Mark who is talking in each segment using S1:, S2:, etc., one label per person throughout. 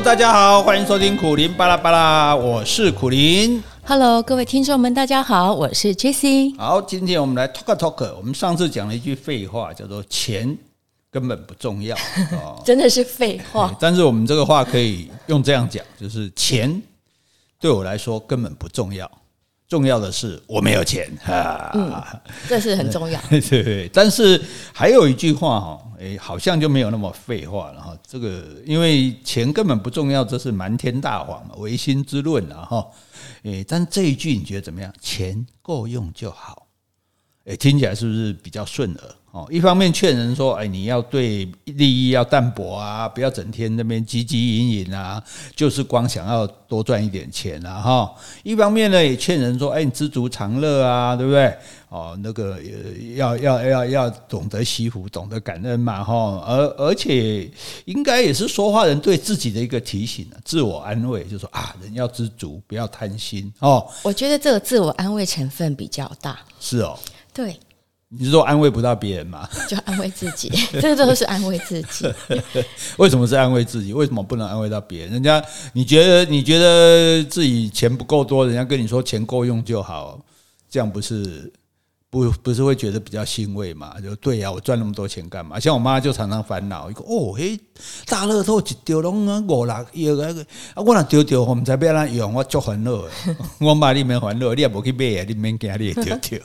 S1: Hello，大家好，欢迎收听苦林巴拉巴拉，我是苦林。
S2: Hello，各位听众们，大家好，我是 Jessie。
S1: 好，今天我们来 talk talk。我们上次讲了一句废话，叫做“钱根本不重要”，哦、
S2: 真的是废话。
S1: 但是我们这个话可以用这样讲，就是钱对我来说根本不重要。重要的是我没有钱哈、
S2: 嗯，这是很重要。
S1: 对 对，但是还有一句话哈，诶，好像就没有那么废话了哈。这个因为钱根本不重要，这是瞒天大谎嘛，唯心之论了哈。诶，但这一句你觉得怎么样？钱够用就好。诶，听起来是不是比较顺耳？哦，一方面劝人说，哎，你要对利益要淡薄啊，不要整天那边汲汲营营啊，就是光想要多赚一点钱啊，哈。一方面呢，也劝人说，哎，你知足常乐啊，对不对？哦，那个要要要要懂得惜福，懂得感恩嘛，哈。而而且应该也是说话人对自己的一个提醒啊，自我安慰，就是说啊，人要知足，不要贪心哦。
S2: 我觉得这个自我安慰成分比较大。
S1: 是哦，
S2: 对。
S1: 你是说安慰不到别人吗？
S2: 就安慰自己，这个都是安慰自己。
S1: 为什么是安慰自己？为什么不能安慰到别人？人家你觉得你觉得自己钱不够多，人家跟你说钱够用就好，这样不是？不不是会觉得比较欣慰嘛？就对呀、啊，我赚那么多钱干嘛？像我妈就常常烦恼，一个哦嘿，大乐透一丢拢啊五六亿个，啊我若丢丢，我们才不要让用，我足烦恼。我妈你免烦恼，你也不去买啊，你免惊你也丢丢。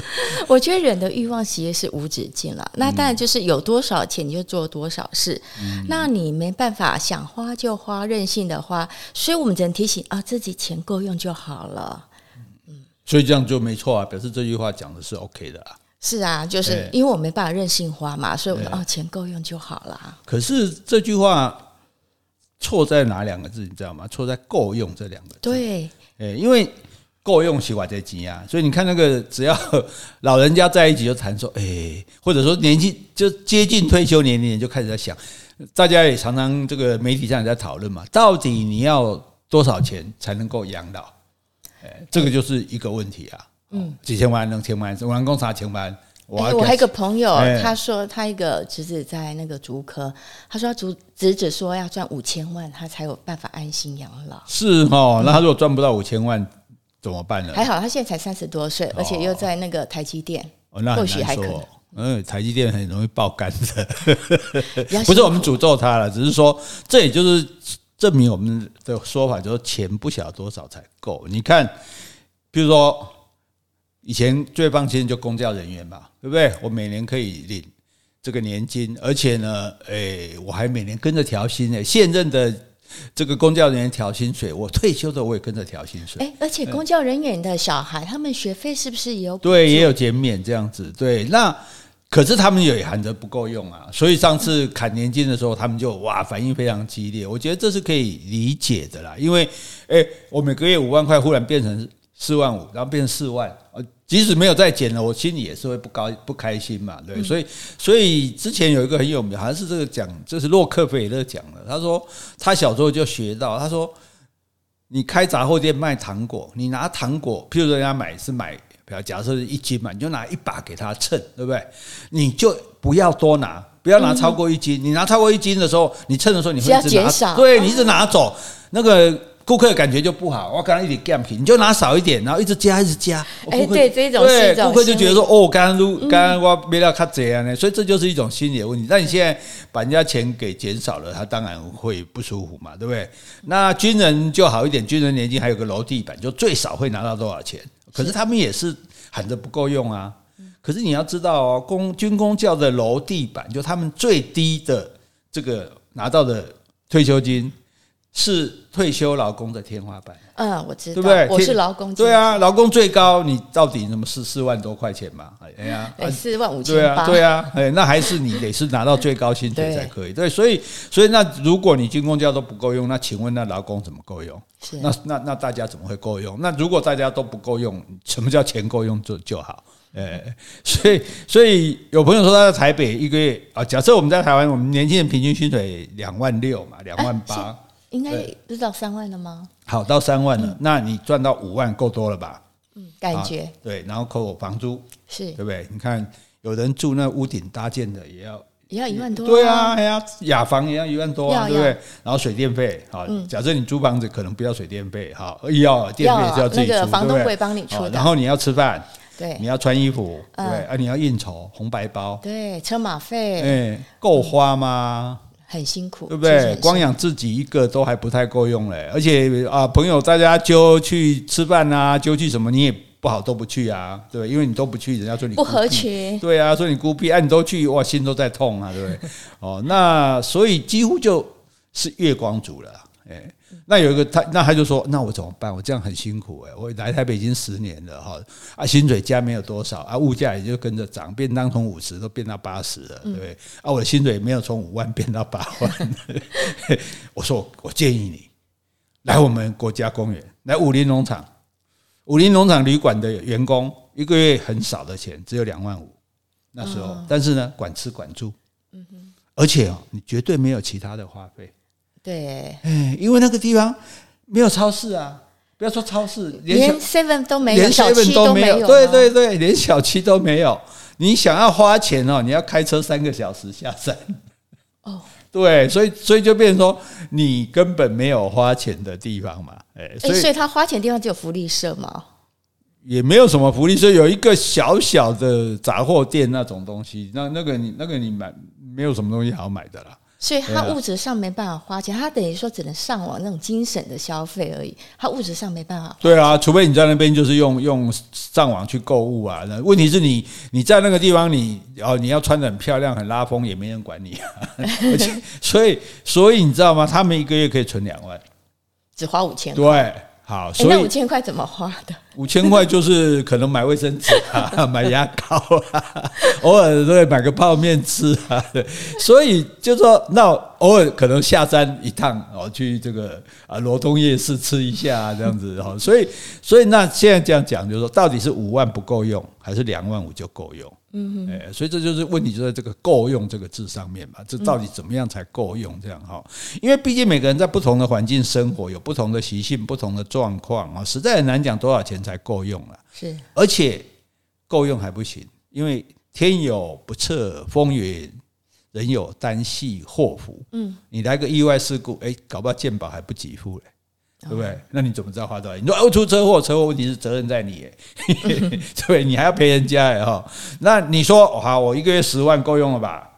S2: 我觉得人的欲望其实是无止境了，那当然就是有多少钱你就做多少事，嗯、那你没办法想花就花，任性的花，所以我们只能提醒啊，自己钱够用就好了。
S1: 所以这样就没错啊，表示这句话讲的是 OK 的啊。
S2: 是啊，就是因为我没办法任性花嘛，所以我说哦，钱够用就好啦。
S1: 可是这句话错在哪两个字？你知道吗？错在“够用”这两个字。
S2: 对，
S1: 诶，因为够用起花在钱啊，所以你看那个只要老人家在一起就谈说，诶，或者说年纪就接近退休年龄，就开始在想，大家也常常这个媒体上也在讨论嘛，到底你要多少钱才能够养老？哎，这个就是一个问题啊。嗯，几千万、两千万，我能共啥千万？我
S2: 我还有一个朋友，他说他一个侄子在那个竹科，他说侄侄子说要赚五千万，他才有办法安心养老。
S1: 是哦，那他如果赚不到五千万怎么办呢？
S2: 还好他现在才三十多岁，而且又在那个台积电那，或许还可以。
S1: 嗯，台积电很容易爆肝的，不是我们诅咒他了，只是说这也就是。证明我们的说法就是钱不晓得多少才够。你看，比如说以前最放心就公教人员嘛，对不对？我每年可以领这个年金，而且呢，诶，我还每年跟着调薪诶。现任的这个公教人员调薪水，我退休的我也跟着调薪水。诶，
S2: 而且公教人员的小孩，他们学费是不是也有？
S1: 对，也有减免这样子。对，那。可是他们也喊着不够用啊，所以上次砍年金的时候，他们就哇反应非常激烈。我觉得这是可以理解的啦，因为诶，我每个月五万块忽然变成四万五，然后变成四万，即使没有再减了，我心里也是会不高不开心嘛，对。所以所以之前有一个很有名，好像是这个讲，这是洛克菲勒讲的。他说他小时候就学到，他说你开杂货店卖糖果，你拿糖果，譬如说人家买是买。假设是一斤嘛，你就拿一把给他称，对不对？你就不要多拿，不要拿超过一斤。你拿超过一斤的时候，你称的时候你会一直拿，对，你一直拿走，那个顾客的感觉就不好。我刚刚一点 gap，你就拿少一点，然后一直加，一直加。
S2: 哎，对，这种
S1: 对顾客就觉得说，哦，刚刚如刚刚我没料卡这样呢，所以这就是一种心理的问题。那你现在把人家钱给减少了，他当然会不舒服嘛，对不对？那军人就好一点，军人年金还有个楼地板，就最少会拿到多少钱。可是他们也是喊着不够用啊！可是你要知道哦，公军工教的楼地板，就他们最低的这个拿到的退休金，是退休劳工的天花板。
S2: 嗯，我知道，对不对？我是劳工。
S1: 对啊，劳工最高，你到底那么四四万多块钱嘛？哎呀，
S2: 四万五千八。
S1: 对啊，哎，那还是你得是拿到最高薪水才可以。对，所以，所以那如果你军公教都不够用，那请问那劳工怎么够用？是那那那大家怎么会够用？那如果大家都不够用，什么叫钱够用就就好？哎，所以所以有朋友说他在台北一个月啊，假设我们在台湾，我们年轻人平均薪水两万六嘛，两万八。
S2: 应该不是到三万了吗？
S1: 好，到三万了，嗯、那你赚到五万够多了吧？
S2: 嗯，感觉、啊、
S1: 对，然后扣我房租，
S2: 是，
S1: 对不对？你看，有人住那屋顶搭建的，也要
S2: 也要一万多。
S1: 对啊，哎呀，雅房也要一万多啊，对不对？然后水电费，好，假设你租房子可能不要水电费，好，要电费是要自己出，
S2: 房东会帮你出。
S1: 然后你要吃饭，
S2: 对，
S1: 你要穿衣服，对，啊，你要应酬，红白包，
S2: 对，车马费，
S1: 哎，够花吗？
S2: 很辛苦，
S1: 对不对？光养自己一个都还不太够用嘞，而且啊，朋友大家揪去吃饭啊，揪去什么你也不好都不去啊，对，因为你都不去，人家说你
S2: 不合群，
S1: 对啊，说你孤僻，哎，你都去，哇，心都在痛啊，对不对？哦，那所以几乎就是月光族了，哎。那有一个他，那他就说：“那我怎么办？我这样很辛苦哎，我来台北已经十年了哈，啊，薪水加没有多少啊，物价也就跟着涨，便当从五十都变到八十了，对不对？啊，我的薪水也没有从五万变到八万。我说我，我建议你来我们国家公园，来武林农场，武林农场旅馆的员工一个月很少的钱，只有两万五，那时候，但是呢，管吃管住，而且哦，你绝对没有其他的花费。”
S2: 对，
S1: 哎，因为那个地方没有超市啊，不要说超市，
S2: 连 seven 都没有，连 seven
S1: 都没有，对对对，连小区都没有。你想要花钱哦，你要开车三个小时下山。哦，对，所以所以就变成说，你根本没有花钱的地方嘛，哎，
S2: 所以所以他花钱的地方只有福利社嘛，
S1: 也没有什么福利社，有一个小小的杂货店那种东西，那那个你那个你买没有什么东西好买的啦。
S2: 所以他物质上没办法花钱，他等于说只能上网那种精神的消费而已。他物质上没办法。
S1: 对啊，除非你在那边就是用用上网去购物啊。那问题是你你在那个地方，你哦你要穿的很漂亮、很拉风，也没人管你啊。而且，所以所以你知道吗？他们一个月可以存两万，
S2: 只花五千。
S1: 对。好，所以
S2: 那五千块怎么花的？
S1: 五千块就是可能买卫生纸啊，买牙膏啊，偶尔都会买个泡面吃啊。所以就说，那偶尔可能下山一趟哦，去这个啊罗东夜市吃一下这样子哈。所以，所以那现在这样讲，就是说，到底是五万不够用，还是两万五就够用？嗯嗯，哎，所以这就是问题，就在这个“够用”这个字上面嘛。这到底怎么样才够用？这样哈，因为毕竟每个人在不同的环境生活，有不同的习性、不同的状况啊，实在很难讲多少钱才够用了。是，而且够用还不行，因为天有不测风云，人有旦夕祸福。嗯，你来个意外事故，哎，搞不好健保还不给付嘞。对不对？那你怎么知道花多少钱？你说哦，出车祸，车祸问题是责任在你，对，你还要赔人家哎哈。那你说好，我一个月十万够用了吧？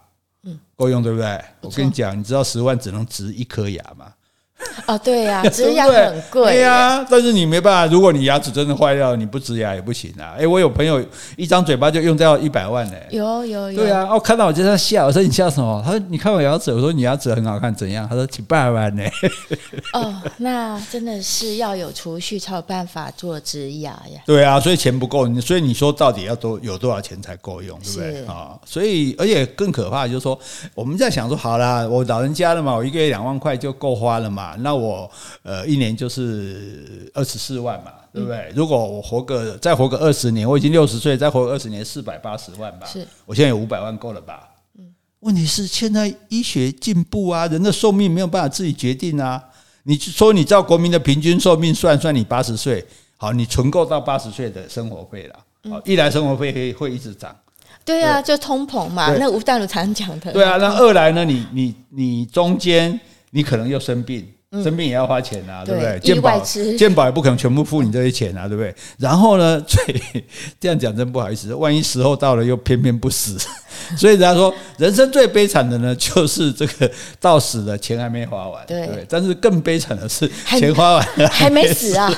S1: 嗯，够用对不对？我跟你讲，你知道十万只能植一颗牙吗？
S2: 哦，对呀，植牙很贵。对
S1: 呀，但是你没办法，如果你牙齿真的坏掉，你不植牙也不行啊。哎，我有朋友一张嘴巴就用掉一百万呢。
S2: 有有有。
S1: 对啊，哦，看到我就在笑，我说你笑什么？他说你看我牙齿，我说你牙齿很好看，怎样？他说几百万呢。
S2: 哦，那真的是要有储蓄才有办法做植牙呀。
S1: 对啊，所以钱不够，所以你说到底要多有多少钱才够用，对不对啊？所以而且更可怕的就是说，我们在想说，好啦，我老人家了嘛，我一个月两万块就够花了嘛。那我呃一年就是二十四万嘛，对不对？嗯、如果我活个再活个二十年，我已经六十岁，再活个二十年，四百八十万吧。是，我现在有五百万够了吧？嗯。问题是现在医学进步啊，人的寿命没有办法自己决定啊。你说你照国民的平均寿命算算，你八十岁，好，你存够到八十岁的生活费了。好，一来生活费会会一直涨。
S2: 对啊，就通膨嘛，那吴淡如常讲的。
S1: 对啊，那二来呢？你你你中间你可能又生病。生病也要花钱啊，对不对？健保健保也不可能全部付你这些钱啊，对不对？然后呢，最 这样讲真不好意思，万一时候到了又偏偏不死，所以人家说人生最悲惨的呢，就是这个到死了钱还没花完，对，对。但是更悲惨的是钱花完了还，
S2: 还没死啊。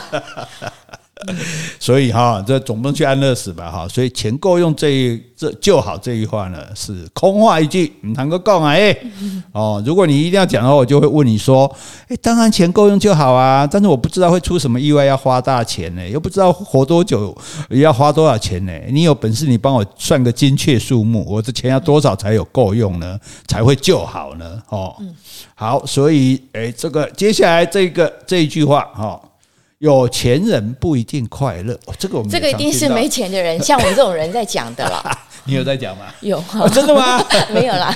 S1: 所以哈，这总不能去安乐死吧哈，所以钱够用这一这就好这一话呢是空话一句，你谈个够啊哎哦，如果你一定要讲的话，我就会问你说，哎，当然钱够用就好啊，但是我不知道会出什么意外要花大钱呢，又不知道活多久要花多少钱呢？你有本事你帮我算个精确数目，我的钱要多少才有够用呢？才会就好呢？哦，好，所以哎，这个接下来这个这一句话哈。有钱人不一定快乐，哦，这个我们
S2: 这个一定是没钱的人，像我们这种人在讲的了。
S1: 你有在讲吗？
S2: 有，
S1: 哦，真的吗？
S2: 没有啦。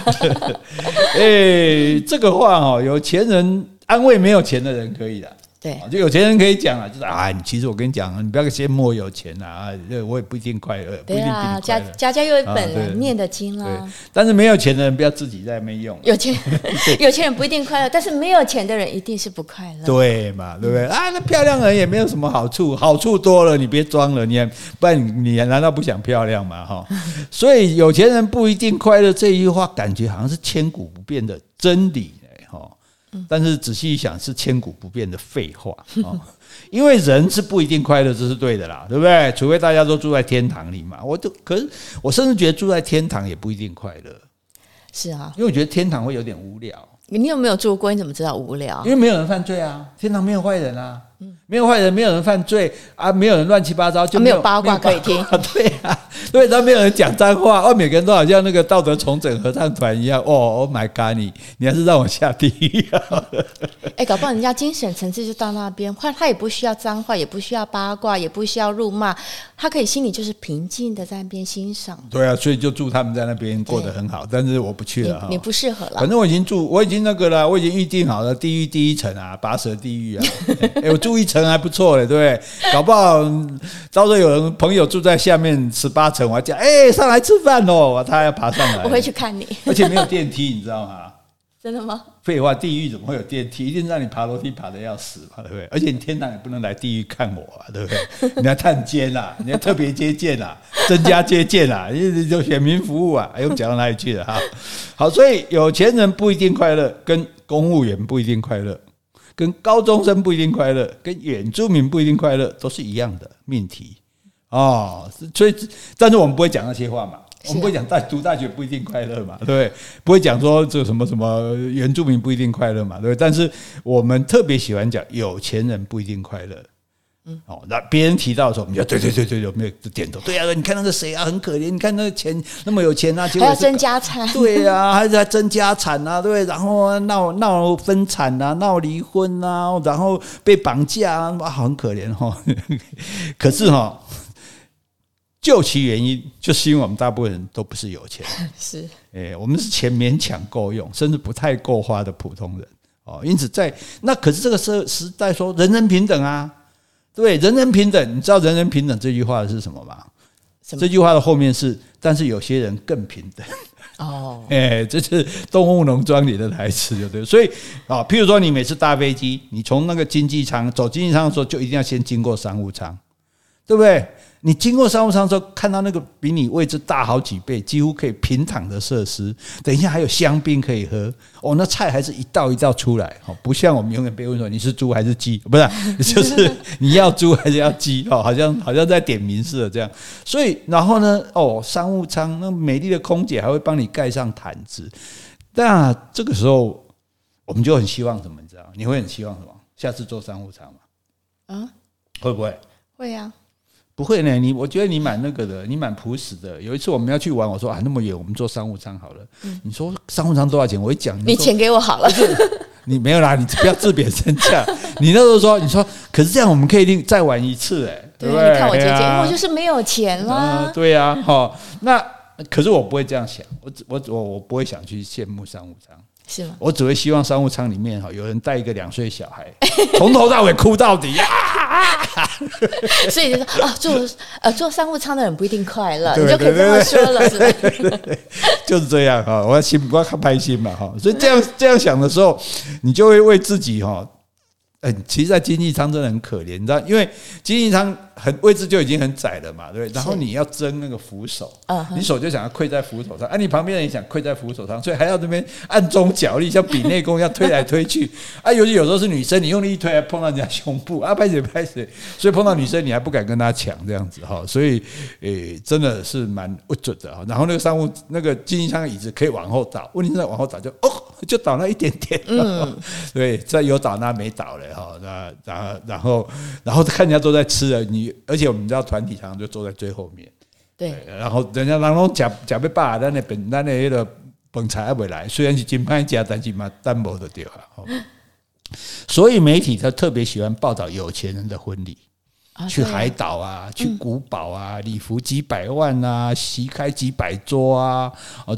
S1: 哎，这个话哦，有钱人安慰没有钱的人可以的。
S2: 对，
S1: 就有钱人可以讲啊，就是啊，其实我跟你讲，你不要羡慕我有钱啊，我也不一定快乐，不一定
S2: 啊，家家家有一本念的经啦。
S1: 但是没有钱的人不要自己在那边用。
S2: 有钱 有钱人不一定快乐，但是没有钱的人一定是不快乐。
S1: 对嘛，对不对？啊，那漂亮人也没有什么好处，好处多了，你别装了，你还不然你难道不想漂亮吗？哈，所以有钱人不一定快乐这一句话，感觉好像是千古不变的真理。但是仔细一想，是千古不变的废话哦，因为人是不一定快乐，这是对的啦，对不对？除非大家都住在天堂里嘛。我都可是，我甚至觉得住在天堂也不一定快乐。
S2: 是啊，
S1: 因为我觉得天堂会有点无聊。
S2: 你有没有住过？你怎么知道无聊？
S1: 因为没有人犯罪啊，天堂没有坏人啊。没有坏人，没有人犯罪啊，没有人乱七八糟，就没有，
S2: 八卦可以听。
S1: 对啊，对，他没有人讲脏话，哦，每个人都好像那个道德重整合唱团一样。哦，Oh my God，你你还是让我下地狱啊。
S2: 哎，搞不好人家精神层次就到那边，他他也不需要脏话，也不需要八卦，也不需要辱骂，他可以心里就是平静的在那边欣赏。
S1: 对啊，所以就祝他们在那边过得很好。但是我不去了，
S2: 你，你不适合了。
S1: 反正我已经住，我已经那个了，我已经预定好了地狱第一层啊，拔舌地狱啊。哎，我住一层还不错嘞，对不对？搞不好到时候有人朋友住在下面十八层，我还讲哎，上来吃饭哦，他要爬上来。
S2: 我会去看你，
S1: 而且没有电梯，你知道吗？
S2: 真的吗？
S1: 废话，地狱怎么会有电梯？一定让你爬楼梯爬的要死嘛，对不对？而且你天堂也不能来地狱看我啊，对不对？你要探监啊，你要特别接见啊，增加接见啊，就选民服务啊，哎，呦讲到哪里去了哈？好，所以有钱人不一定快乐，跟公务员不一定快乐。跟高中生不一定快乐，跟原住民不一定快乐，都是一样的命题哦。所以，但是我们不会讲那些话嘛，我们不会讲大读大学不一定快乐嘛，对不对？不会讲说这什么什么原住民不一定快乐嘛，对不对？但是我们特别喜欢讲有钱人不一定快乐。哦，那别人提到的时候，我们就对对对对，有没有点头？对啊，你看那个谁啊，很可怜。你看那个钱那么有钱啊，结果
S2: 还要争家产。
S1: 对啊，还是在争家产啊，对。然后闹闹分产啊，闹离婚啊，然后被绑架啊，哇，很可怜哈。可是哈，究其原因，就是因为我们大部分人都不是有钱，
S2: 是
S1: 哎，我们是钱勉强够用，甚至不太够花的普通人哦。因此，在那可是这个时时代说人人平等啊。对，人人平等，你知道“人人平等”这句话是什么吗？么？这句话的后面是，但是有些人更平等。哦，哎，这是《动物农庄》里的台词，对不对？所以啊，譬如说，你每次搭飞机，你从那个经济舱走经济舱的时候，就一定要先经过商务舱，对不对？你经过商务舱之后，看到那个比你位置大好几倍、几乎可以平躺的设施，等一下还有香槟可以喝哦，那菜还是一道一道出来哦，不像我们永远被问说你是猪还是鸡，不是，就是你要猪还是要鸡哦，好像好像在点名似的这样。所以然后呢，哦，商务舱那美丽的空姐还会帮你盖上毯子，那这个时候我们就很希望什么？你知道？你会很希望什么？下次坐商务舱吗？啊？会不会？
S2: 会呀。
S1: 不会呢，你我觉得你蛮那个的，你蛮朴实的。有一次我们要去玩，我说啊那么远，我们坐商务舱好了。嗯、你说商务舱多少钱？我一讲，你，
S2: 你钱给我好了。
S1: 你没有啦，你不要自贬身价。你那时候说，你说可是这样我们可以另再玩一次，哎，对不对？
S2: 你看我姐姐，因为我就是没有钱啦。
S1: 嗯、对呀、啊，好，那可是我不会这样想，我我我我不会想去羡慕商务舱。
S2: 是吗？
S1: 我只会希望商务舱里面哈有人带一个两岁小孩，从头到尾哭到底呀。
S2: 所以就说啊，坐呃坐商务舱的人不一定快乐，你就可以这么说了，是吧？
S1: 就是这样哈，我要心不要看开心嘛哈，所以这样这样想的时候，你就会为自己哈。嗯，其实，在经济舱真的很可怜，你知道，因为经济舱很位置就已经很窄了嘛，对不对？然后你要争那个扶手，你手就想要跪在扶手上，啊，你旁边人也想跪在扶手上，所以还要这边暗中角力，像比内功一样推来推去。啊，尤其有时候是女生，你用力一推，还碰到人家胸部，啊，拍谁拍谁，所以碰到女生你还不敢跟她抢这样子哈，所以诶，真的是蛮不准的哈。然后那个商务那个经济舱的椅子可以往后倒，问题是往后倒就哦，就倒那一点点，嗯，对，这有倒那没倒嘞。哈，那然后然后然后看人家都在吃了，你而且我们知道团体常常就坐在最后面，
S2: 对，
S1: 然后人家然后假假被霸，但那本那那个本财还未来，虽然是金牌家，但是嘛单薄的掉啊。所以媒体他特别喜欢报道有钱人的婚礼去海岛啊，去古堡啊，礼服几百万啊，席开几百桌啊，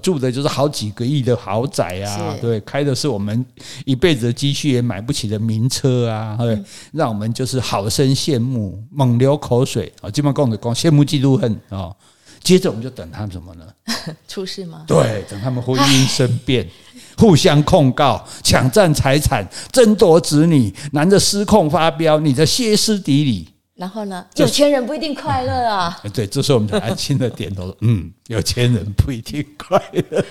S1: 住的就是好几个亿的豪宅啊，对，开的是我们一辈子的积蓄也买不起的名车啊，对，让我们就是好生羡慕，猛流口水啊，基本上讲的讲羡慕嫉妒恨啊。接着我们就等他们什么呢？
S2: 出事吗？
S1: 对，等他们婚姻生变，互相控告，抢占财产，争夺子女，男的失控发飙，女的歇斯底里。
S2: 然后呢？有钱人不一定快乐啊。
S1: 对，这时候我们就安心的点头，嗯，有钱人不一定快乐。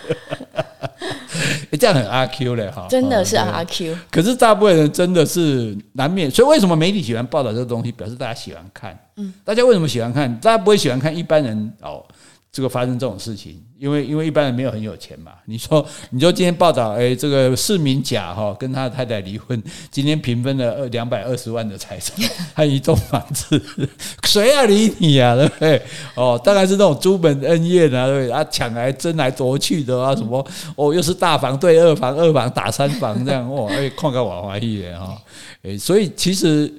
S1: 这样很阿 Q 嘞哈，
S2: 真的是阿 Q。
S1: 可是大部分人真的是难免，所以为什么媒体喜欢报道这个东西？表示大家喜欢看。嗯，大家为什么喜欢看？大家不会喜欢看一般人哦。这个发生这种事情，因为因为一般人没有很有钱嘛。你说，你说今天报道，哎，这个市民甲哈跟他太太离婚，今天平分了二两百二十万的财产，还一栋房子，谁要理你呀？对不对？哦，大概是那种朱门恩怨啊，对不对？啊，抢来争来夺去的啊，什么哦，又是大房对二房，二房打三房这样，哦，哎，旷个瓦华裔的哈，哎，所以其实。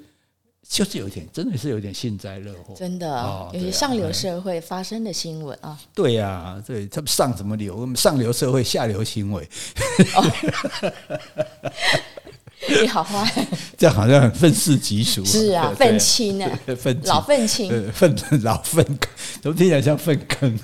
S1: 就是有点，真的是有点幸灾乐祸。
S2: 真的，有些上流社会发生的新闻啊。
S1: 对呀，对他们上什么流？我们上流社会下流行为。
S2: 你好坏，
S1: 这样好像很愤世嫉俗。
S2: 是啊，愤青啊，愤老愤青，
S1: 愤 老愤坑，怎么听起来像粪坑？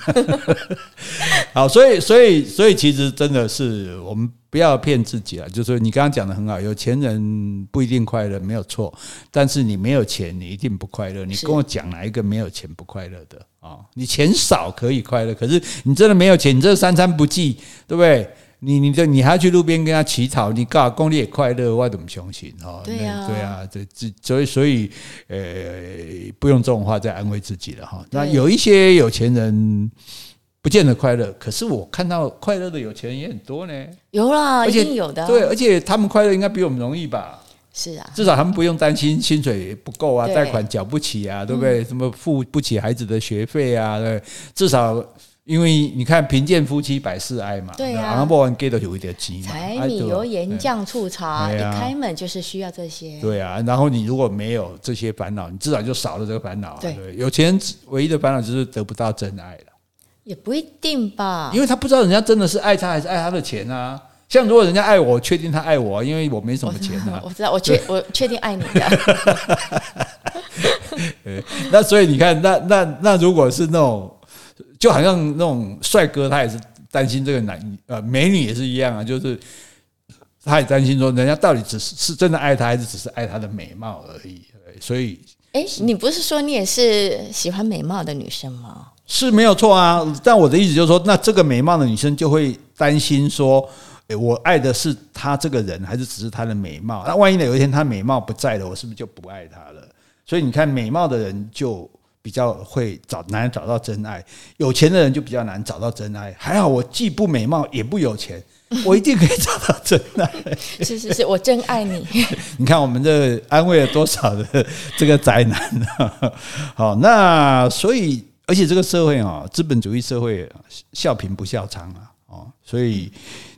S1: 好，所以，所以，所以，其实真的是我们不要骗自己了。就是说，你刚刚讲的很好，有钱人不一定快乐，没有错。但是你没有钱，你一定不快乐。你跟我讲哪一个没有钱不快乐的啊？你钱少可以快乐，可是你真的没有钱，你这三餐不继，对不对？你你这你还要去路边跟他乞讨，你告公你也快乐，我怎么相信？哈，对呀，对啊，这这所以所以呃，不用这种话再安慰自己了哈。那有一些有钱人不见得快乐，可是我看到快乐的有钱人也很多呢。
S2: 有啦，一定有的。
S1: 对，而且他们快乐应该比我们容易吧？
S2: 是啊，
S1: 至少他们不用担心薪水不够啊，贷款缴不起啊，对不对？什么付不起孩子的学费啊？对，至少。因为你看贫贱夫妻百事哀嘛，对啊，不然给的有一点急嘛。
S2: 柴米油盐酱醋茶，一开门就是需要这些。
S1: 对啊，然后你如果没有这些烦恼，你至少就少了这个烦恼。对，有钱人唯一的烦恼就是得不到真爱了。
S2: 也不一定吧，
S1: 因为他不知道人家真的是爱他还是爱他的钱啊。像如果人家爱我，确定他爱我，因为我没什么钱啊。
S2: 我知道，我确我确定爱你的。
S1: 那所以你看，那那那如果是那种。就好像那种帅哥，他也是担心这个男呃美女也是一样啊，就是他也担心说，人家到底只是是真的爱他，还是只是爱他的美貌而已。所以，
S2: 哎，你不是说你也是喜欢美貌的女生吗？
S1: 是没有错啊，但我的意思就是说，那这个美貌的女生就会担心说，诶，我爱的是她这个人，还是只是她的美貌？那万一呢，有一天她美貌不在了，我是不是就不爱她了？所以你看，美貌的人就。比较会找难找到真爱，有钱的人就比较难找到真爱。还好我既不美貌也不有钱，我一定可以找到真爱。
S2: 是是是，我真爱你。
S1: 你看我们这安慰了多少的这个宅男呢？好，那所以而且这个社会啊，资本主义社会笑贫不笑娼啊，哦，所以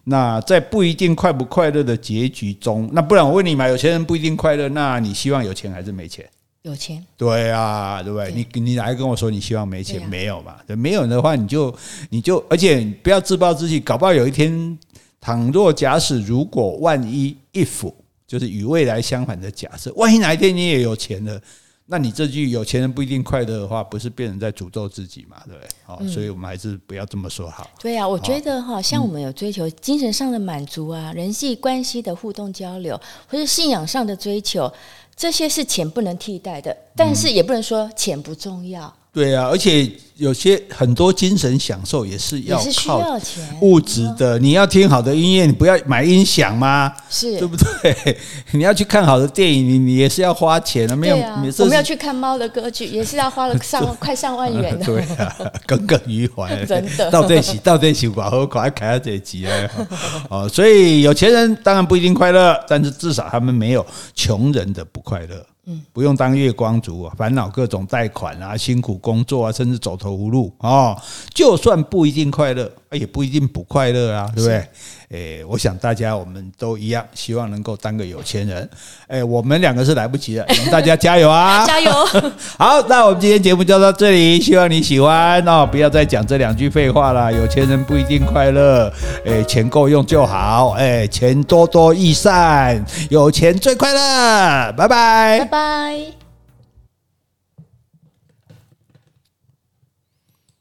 S1: 那在不一定快不快乐的结局中，那不然我问你嘛，有钱人不一定快乐，那你希望有钱还是没钱？
S2: 有钱，
S1: 对啊，对不对？对你你来跟我说你希望没钱，啊、没有嘛？对，没有的话，你就你就，而且不要自暴自弃，搞不好有一天，倘若假使如果万一 if 就是与未来相反的假设，万一哪一天你也有钱了，那你这句有钱人不一定快乐的话，不是变成在诅咒自己嘛？对不对？好，所以我们还是不要这么说好。
S2: 对啊，我觉得哈，像我们有追求精神上的满足啊，人际关系的互动交流，或是信仰上的追求。这些是钱不能替代的，但是也不能说钱不重要。嗯、对
S1: 啊，而且。有些很多精神享受也是要靠物质的。你要听好的音乐，你不要买音响吗？是对不对？你要去看好的电影，你你也是要花钱的。没有，
S2: 我们要去看猫的歌剧，也是要花了上 快上万元的。
S1: 对啊，耿耿于怀。
S2: 真的，
S1: 到底是到底是寡和寡开到这集啊？哦，所以有钱人当然不一定快乐，但是至少他们没有穷人的不快乐。嗯，不用当月光族啊，烦恼各种贷款啊，辛苦工作啊，甚至走投无路哦，就算不一定快乐，也不一定不快乐啊，对不对？诶，我想大家我们都一样，希望能够当个有钱人。诶，我们两个是来不及了，我们大家加油啊！
S2: 加油！
S1: 好，那我们今天节目就到这里，希望你喜欢哦。不要再讲这两句废话了，有钱人不一定快乐。诶，钱够用就好。诶，钱多多益善，有钱最快乐。拜拜，
S2: 拜拜。